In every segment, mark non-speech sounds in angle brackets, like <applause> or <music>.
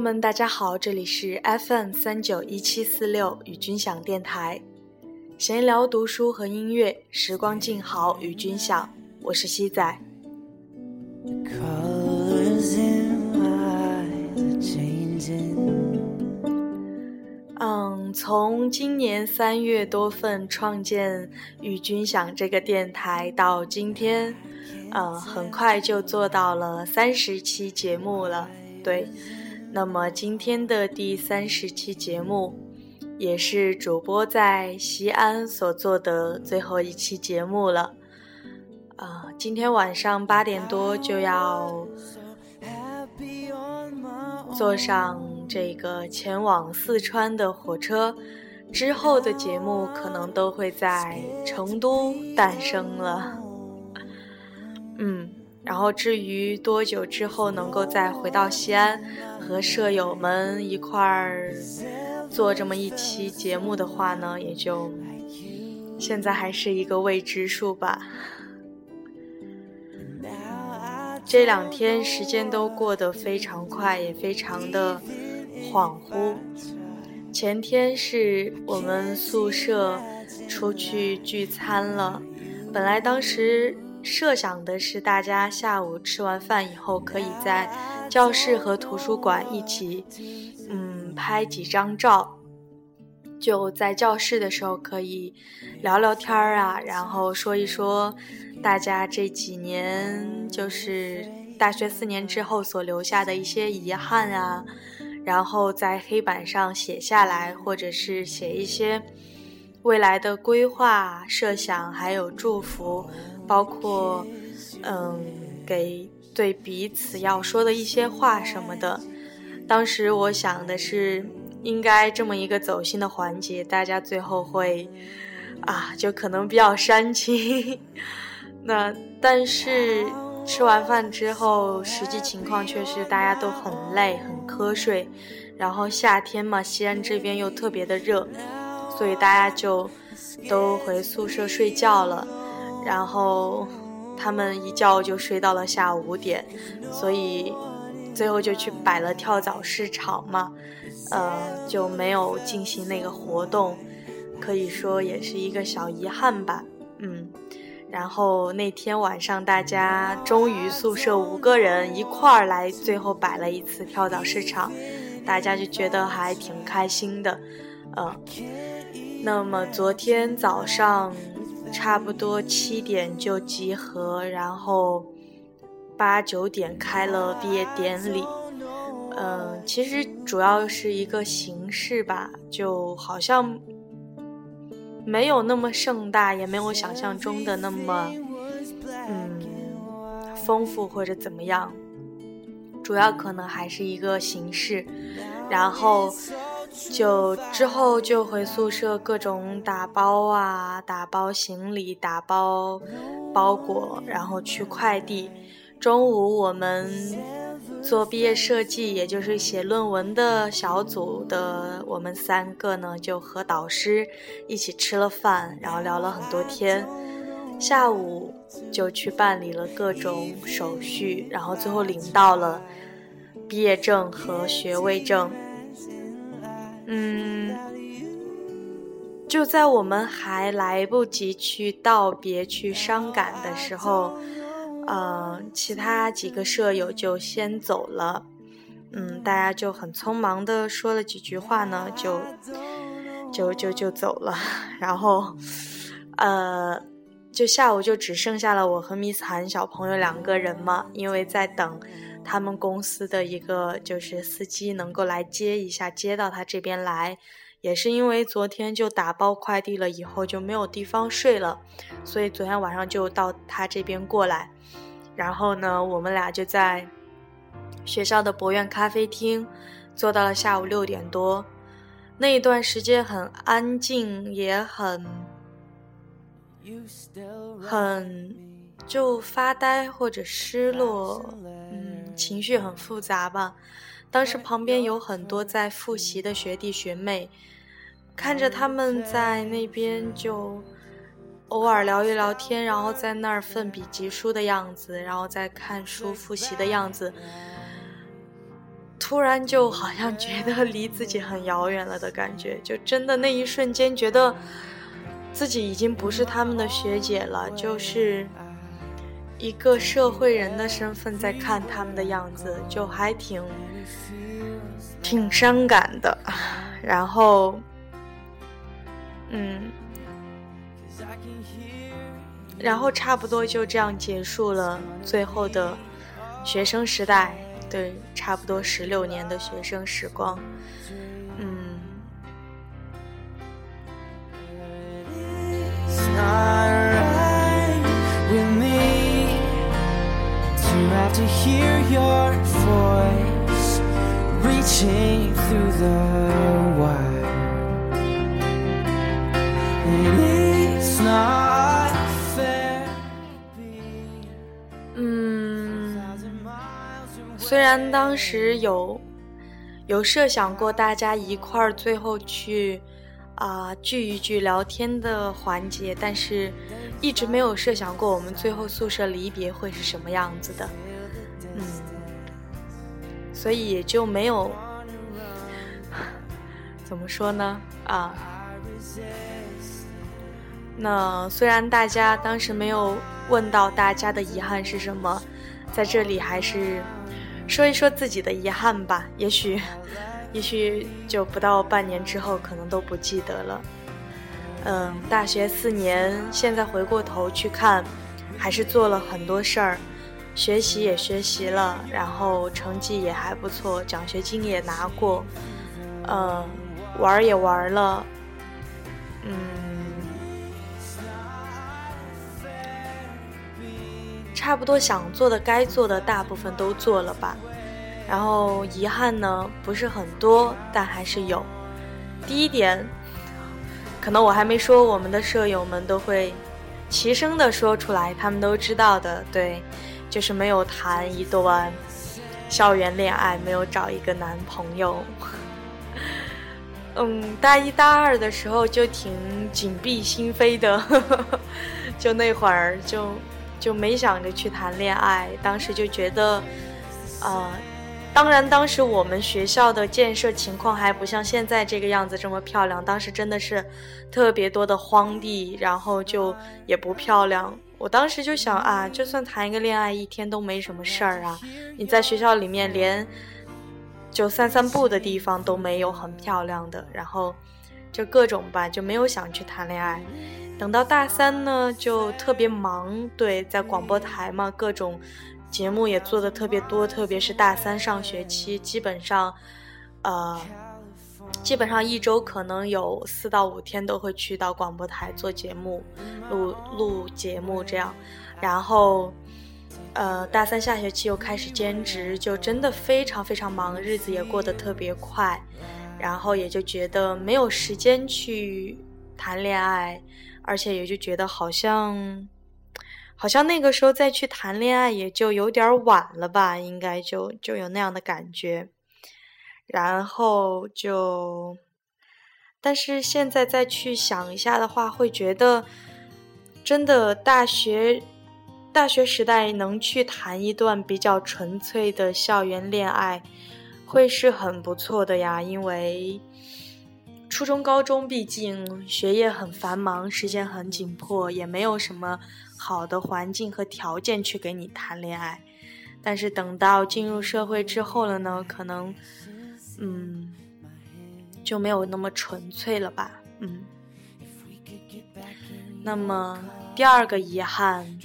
友们，大家好，这里是 FM 三九一七四六与君享电台，闲聊读书和音乐，时光静好与君享，我是西仔。嗯，从今年三月多份创建与君享这个电台到今天，呃，很快就做到了三十期节目了，对。那么今天的第三十期节目，也是主播在西安所做的最后一期节目了。啊，今天晚上八点多就要坐上这个前往四川的火车，之后的节目可能都会在成都诞生了。嗯。然后至于多久之后能够再回到西安，和舍友们一块儿做这么一期节目的话呢，也就现在还是一个未知数吧。这两天时间都过得非常快，也非常的恍惚。前天是我们宿舍出去聚餐了，本来当时。设想的是，大家下午吃完饭以后，可以在教室和图书馆一起，嗯，拍几张照。就在教室的时候，可以聊聊天儿啊，然后说一说大家这几年，就是大学四年之后所留下的一些遗憾啊，然后在黑板上写下来，或者是写一些未来的规划、设想，还有祝福。包括，嗯，给对彼此要说的一些话什么的。当时我想的是，应该这么一个走心的环节，大家最后会，啊，就可能比较煽情。<laughs> 那但是吃完饭之后，实际情况却是大家都很累、很瞌睡。然后夏天嘛，西安这边又特别的热，所以大家就都回宿舍睡觉了。然后他们一觉就睡到了下午五点，所以最后就去摆了跳蚤市场嘛，呃，就没有进行那个活动，可以说也是一个小遗憾吧，嗯。然后那天晚上大家终于宿舍五个人一块儿来，最后摆了一次跳蚤市场，大家就觉得还挺开心的，嗯。那么昨天早上。差不多七点就集合，然后八九点开了毕业典礼。嗯，其实主要是一个形式吧，就好像没有那么盛大，也没有想象中的那么嗯丰富或者怎么样。主要可能还是一个形式，然后。就之后就回宿舍，各种打包啊，打包行李，打包包裹，然后去快递。中午我们做毕业设计，也就是写论文的小组的我们三个呢，就和导师一起吃了饭，然后聊了很多天。下午就去办理了各种手续，然后最后领到了毕业证和学位证。嗯，就在我们还来不及去道别、去伤感的时候，呃，其他几个舍友就先走了。嗯，大家就很匆忙的说了几句话呢，就就就就走了。<laughs> 然后，呃，就下午就只剩下了我和 Miss 韩小朋友两个人嘛，因为在等。他们公司的一个就是司机能够来接一下，接到他这边来，也是因为昨天就打包快递了，以后就没有地方睡了，所以昨天晚上就到他这边过来。然后呢，我们俩就在学校的博苑咖啡厅坐到了下午六点多。那一段时间很安静，也很很就发呆或者失落。情绪很复杂吧，当时旁边有很多在复习的学弟学妹，看着他们在那边就偶尔聊一聊天，然后在那儿奋笔疾书的样子，然后再看书复习的样子，突然就好像觉得离自己很遥远了的感觉，就真的那一瞬间觉得自己已经不是他们的学姐了，就是一个社会人的身份在看他们的样子，就还挺挺伤感的。<laughs> 然后，嗯，然后差不多就这样结束了最后的学生时代。对，差不多十六年的学生时光，嗯。虽然当时有有设想过大家一块儿最后去啊聚一聚聊天的环节，但是一直没有设想过我们最后宿舍离别会是什么样子的，嗯，所以也就没有 <laughs> 怎么说呢啊。那虽然大家当时没有问到大家的遗憾是什么，在这里还是。说一说自己的遗憾吧，也许，也许就不到半年之后，可能都不记得了。嗯，大学四年，现在回过头去看，还是做了很多事儿，学习也学习了，然后成绩也还不错，奖学金也拿过，嗯，玩也玩了，嗯。差不多想做的、该做的，大部分都做了吧。然后遗憾呢，不是很多，但还是有。第一点，可能我还没说，我们的舍友们都会齐声的说出来，他们都知道的。对，就是没有谈一段校园恋爱，没有找一个男朋友。嗯，大一、大二的时候就挺紧闭心扉的，<laughs> 就那会儿就。就没想着去谈恋爱，当时就觉得，呃，当然当时我们学校的建设情况还不像现在这个样子这么漂亮，当时真的是特别多的荒地，然后就也不漂亮。我当时就想啊，就算谈一个恋爱，一天都没什么事儿啊。你在学校里面连就散散步的地方都没有很漂亮的，然后就各种吧，就没有想去谈恋爱。等到大三呢，就特别忙，对，在广播台嘛，各种节目也做的特别多，特别是大三上学期，基本上，呃，基本上一周可能有四到五天都会去到广播台做节目，录录节目这样，然后，呃，大三下学期又开始兼职，就真的非常非常忙，日子也过得特别快，然后也就觉得没有时间去谈恋爱。而且也就觉得好像，好像那个时候再去谈恋爱也就有点晚了吧，应该就就有那样的感觉。然后就，但是现在再去想一下的话，会觉得真的大学大学时代能去谈一段比较纯粹的校园恋爱，会是很不错的呀，因为。初中、高中毕竟学业很繁忙，时间很紧迫，也没有什么好的环境和条件去给你谈恋爱。但是等到进入社会之后了呢，可能，嗯，就没有那么纯粹了吧，嗯。那么第二个遗憾，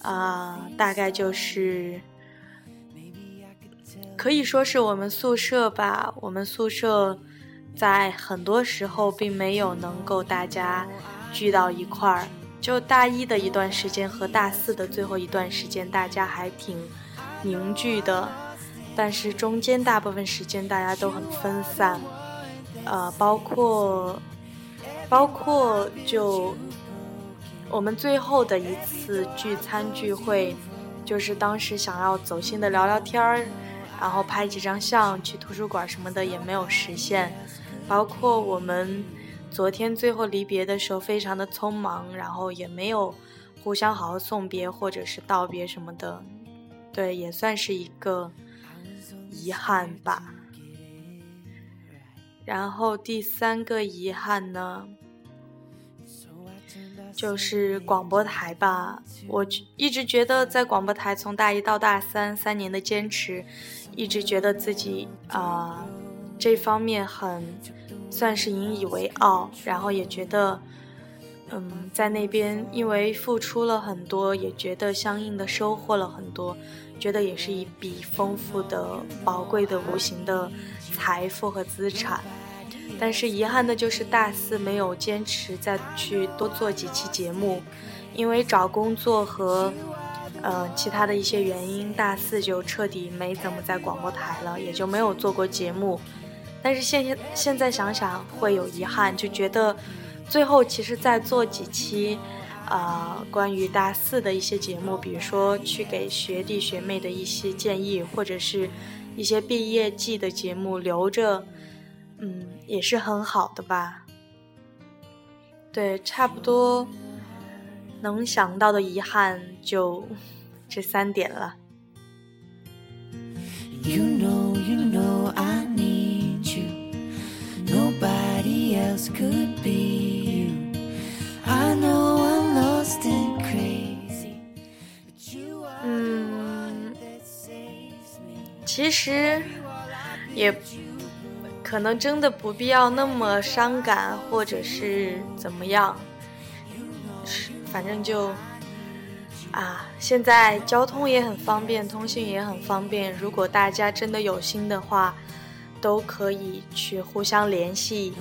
啊，大概就是，可以说是我们宿舍吧，我们宿舍。在很多时候，并没有能够大家聚到一块儿。就大一的一段时间和大四的最后一段时间，大家还挺凝聚的。但是中间大部分时间大家都很分散，呃，包括包括就我们最后的一次聚餐聚会，就是当时想要走心的聊聊天儿，然后拍几张相，去图书馆什么的也没有实现。包括我们昨天最后离别的时候，非常的匆忙，然后也没有互相好好送别或者是道别什么的，对，也算是一个遗憾吧。然后第三个遗憾呢，就是广播台吧。我一直觉得在广播台从大一到大三三年的坚持，一直觉得自己啊这方面很算是引以为傲，然后也觉得。嗯，在那边因为付出了很多，也觉得相应的收获了很多，觉得也是一笔丰富的、宝贵的、无形的财富和资产。但是遗憾的就是大四没有坚持再去多做几期节目，因为找工作和嗯其他的一些原因，大四就彻底没怎么在广播台了，也就没有做过节目。但是现现在想想会有遗憾，就觉得。最后，其实再做几期，啊，关于大四的一些节目，比如说去给学弟学妹的一些建议，或者是一些毕业季的节目留着，嗯，也是很好的吧。对，差不多能想到的遗憾就这三点了。You know, you know, I need you. Nobody else could be. you i know 嗯，其实也可能真的不必要那么伤感，或者是怎么样，反正就啊，现在交通也很方便，通信也很方便。如果大家真的有心的话，都可以去互相联系，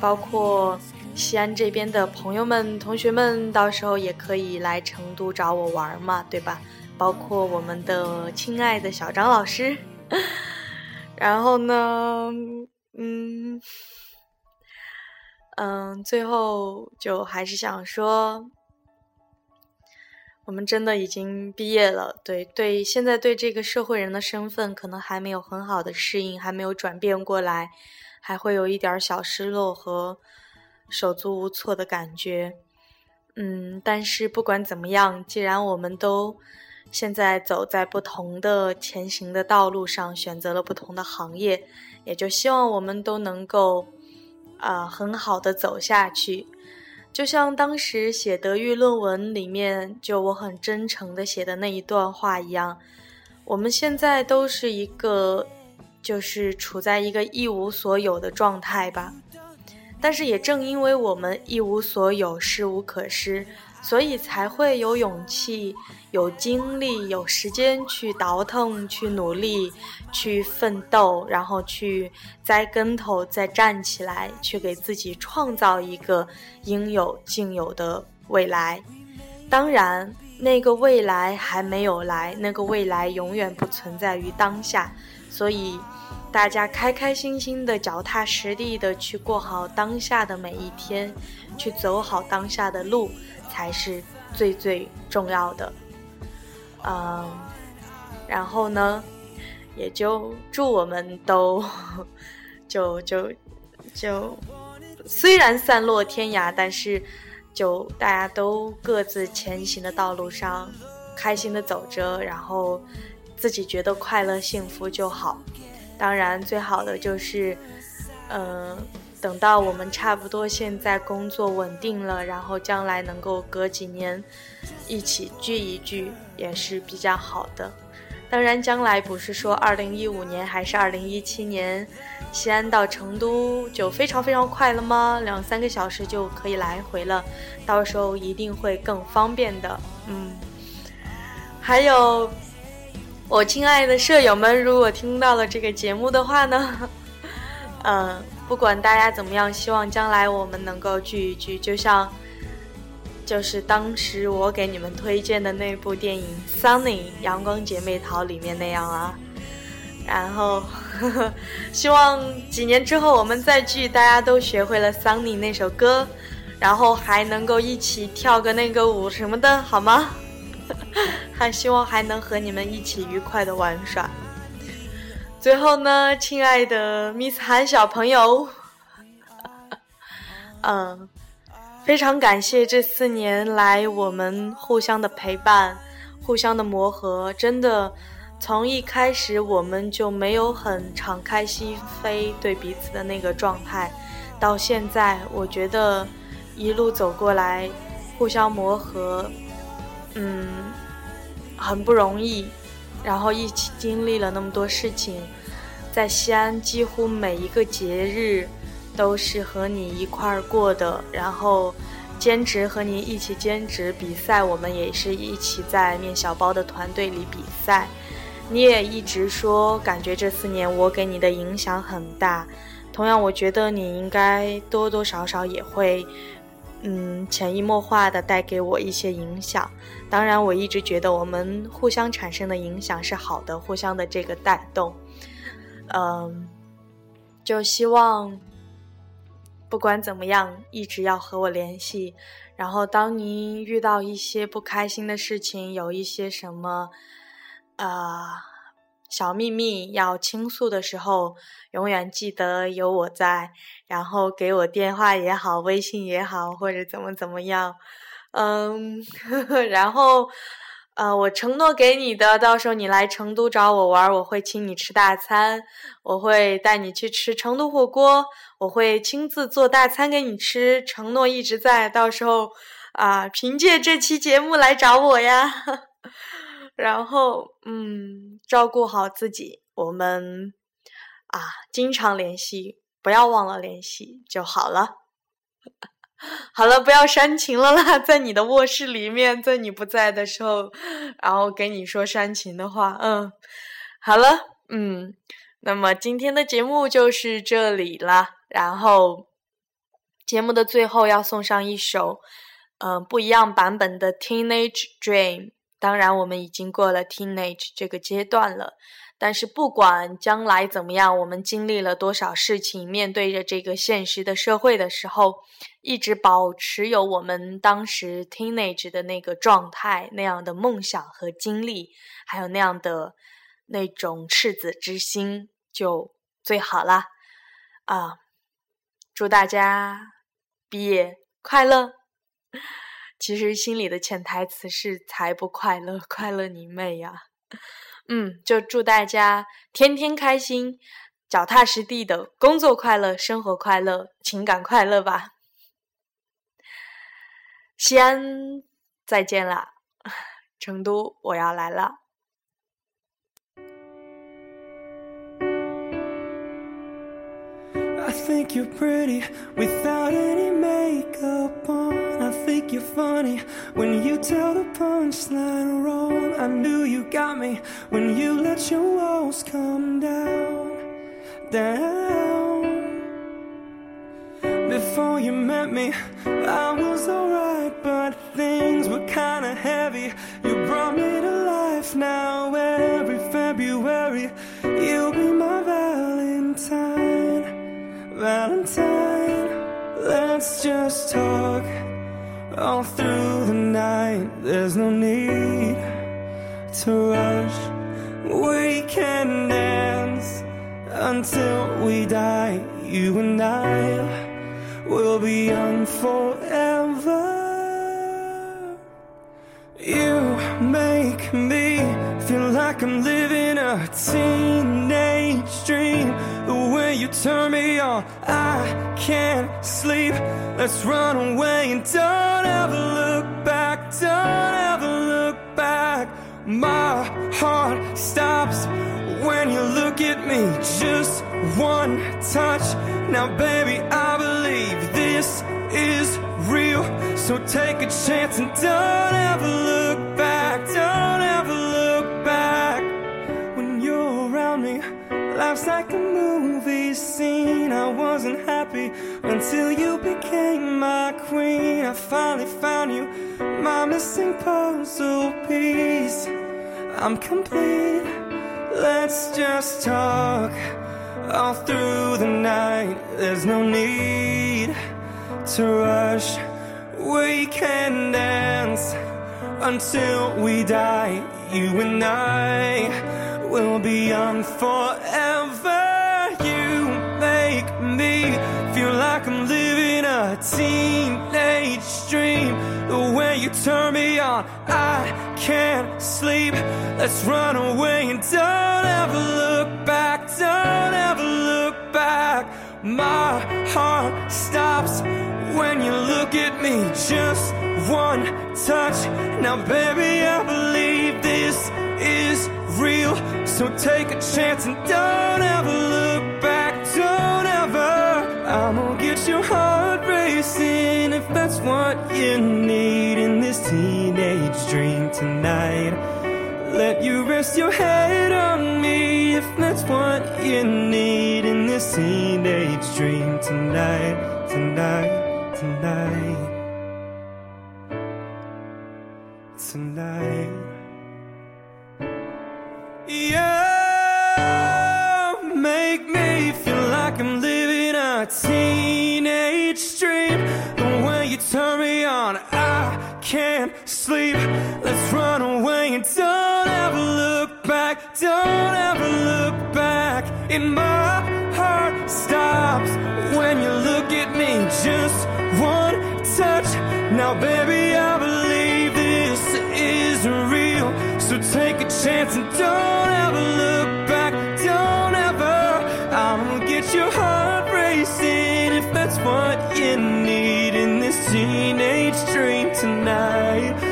包括。西安这边的朋友们、同学们，到时候也可以来成都找我玩嘛，对吧？包括我们的亲爱的小张老师。<laughs> 然后呢，嗯嗯，最后就还是想说，我们真的已经毕业了。对对，现在对这个社会人的身份可能还没有很好的适应，还没有转变过来，还会有一点小失落和。手足无措的感觉，嗯，但是不管怎么样，既然我们都现在走在不同的前行的道路上，选择了不同的行业，也就希望我们都能够啊很好的走下去。就像当时写德育论文里面，就我很真诚的写的那一段话一样，我们现在都是一个就是处在一个一无所有的状态吧。但是也正因为我们一无所有、失无可失，所以才会有勇气、有精力、有时间去倒腾、去努力、去奋斗，然后去栽跟头、再站起来，去给自己创造一个应有尽有的未来。当然，那个未来还没有来，那个未来永远不存在于当下，所以。大家开开心心的、脚踏实地的去过好当下的每一天，去走好当下的路，才是最最重要的。嗯，然后呢，也就祝我们都，就 <laughs> 就就，虽然散落天涯，但是就大家都各自前行的道路上，开心的走着，然后自己觉得快乐幸福就好。当然，最好的就是，嗯，等到我们差不多现在工作稳定了，然后将来能够隔几年一起聚一聚，也是比较好的。当然，将来不是说二零一五年还是二零一七年，西安到成都就非常非常快了吗？两三个小时就可以来回了，到时候一定会更方便的。嗯，还有。我亲爱的舍友们，如果听到了这个节目的话呢，嗯，<laughs> 不管大家怎么样，希望将来我们能够聚一聚，就像就是当时我给你们推荐的那部电影《Sunny 阳光姐妹淘》里面那样啊。然后呵呵，<laughs> 希望几年之后我们再聚，大家都学会了《Sunny》那首歌，然后还能够一起跳个那个舞什么的，好吗？<laughs> 还希望还能和你们一起愉快的玩耍。最后呢，亲爱的 Miss 韩小朋友，<laughs> 嗯，非常感谢这四年来我们互相的陪伴、互相的磨合，真的从一开始我们就没有很敞开心扉对彼此的那个状态，到现在，我觉得一路走过来，互相磨合，嗯，很不容易。然后一起经历了那么多事情，在西安几乎每一个节日都是和你一块儿过的。然后兼职和你一起兼职比赛，我们也是一起在面小包的团队里比赛。你也一直说，感觉这四年我给你的影响很大。同样，我觉得你应该多多少少也会，嗯，潜移默化的带给我一些影响。当然，我一直觉得我们互相产生的影响是好的，互相的这个带动。嗯，就希望不管怎么样，一直要和我联系。然后，当您遇到一些不开心的事情，有一些什么。啊，小秘密要倾诉的时候，永远记得有我在，然后给我电话也好，微信也好，或者怎么怎么样，嗯，<laughs> 然后，呃，我承诺给你的，到时候你来成都找我玩，我会请你吃大餐，我会带你去吃成都火锅，我会亲自做大餐给你吃，承诺一直在，到时候啊，凭借这期节目来找我呀。<laughs> 然后，嗯，照顾好自己，我们啊，经常联系，不要忘了联系就好了。<laughs> 好了，不要煽情了啦，在你的卧室里面，在你不在的时候，然后给你说煽情的话，嗯，好了，嗯，那么今天的节目就是这里了。然后，节目的最后要送上一首，嗯，不一样版本的《Teenage Dream》。当然，我们已经过了 teenage 这个阶段了。但是，不管将来怎么样，我们经历了多少事情，面对着这个现实的社会的时候，一直保持有我们当时 teenage 的那个状态、那样的梦想和经历，还有那样的那种赤子之心，就最好啦。啊，祝大家毕业快乐！其实心里的潜台词是才不快乐，快乐你妹呀！<laughs> 嗯，就祝大家天天开心，脚踏实地的工作快乐，生活快乐，情感快乐吧。西安再见了，<laughs> 成都我要来了。I think you're pretty without any makeup on. Think you're funny when you tell the punchline wrong. I knew you got me when you let your walls come down, down. Before you met me, I was alright, but things were kinda heavy. You brought me to life now. Every February, you'll be my Valentine. Valentine, let's just talk all through the night. There's no need to rush. We can dance until we die. You and I will be young forever. You make me feel like I'm living a teenage dream When you turn me on. I can't sleep. Let's run away and don't ever look back. Don't ever look back. My heart stops when you look at me. Just one touch. Now, baby, I believe this is real. So take a chance and don't ever look back. Don't ever look back when you're around me. Life's like a I wasn't happy until you became my queen. I finally found you, my missing puzzle piece. I'm complete. Let's just talk all through the night. There's no need to rush. We can dance until we die, you and I will be young forever. You turn me on. I can't sleep. Let's run away and don't ever look back. Don't ever look back. My heart stops when you look at me. Just one touch. Now, baby, I believe this is real. So take a chance and don't ever look back. Don't ever. I'm gonna get your heart racing if that's what you need in this teenage dream tonight. Let you rest your head on me if that's what you need in this teenage dream tonight, tonight, tonight. Tonight. Sleep. Let's run away and don't ever look back. Don't ever look back. And my heart stops when you look at me. Just one touch. Now, baby, I believe this is real. So take a chance and don't ever look back. Don't ever. Gonna get your heart racing if that's what you need in this teenage dream tonight.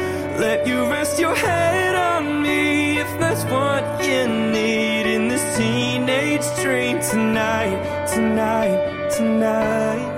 Let you rest your head on me if that's what you need in this teenage dream tonight, tonight, tonight.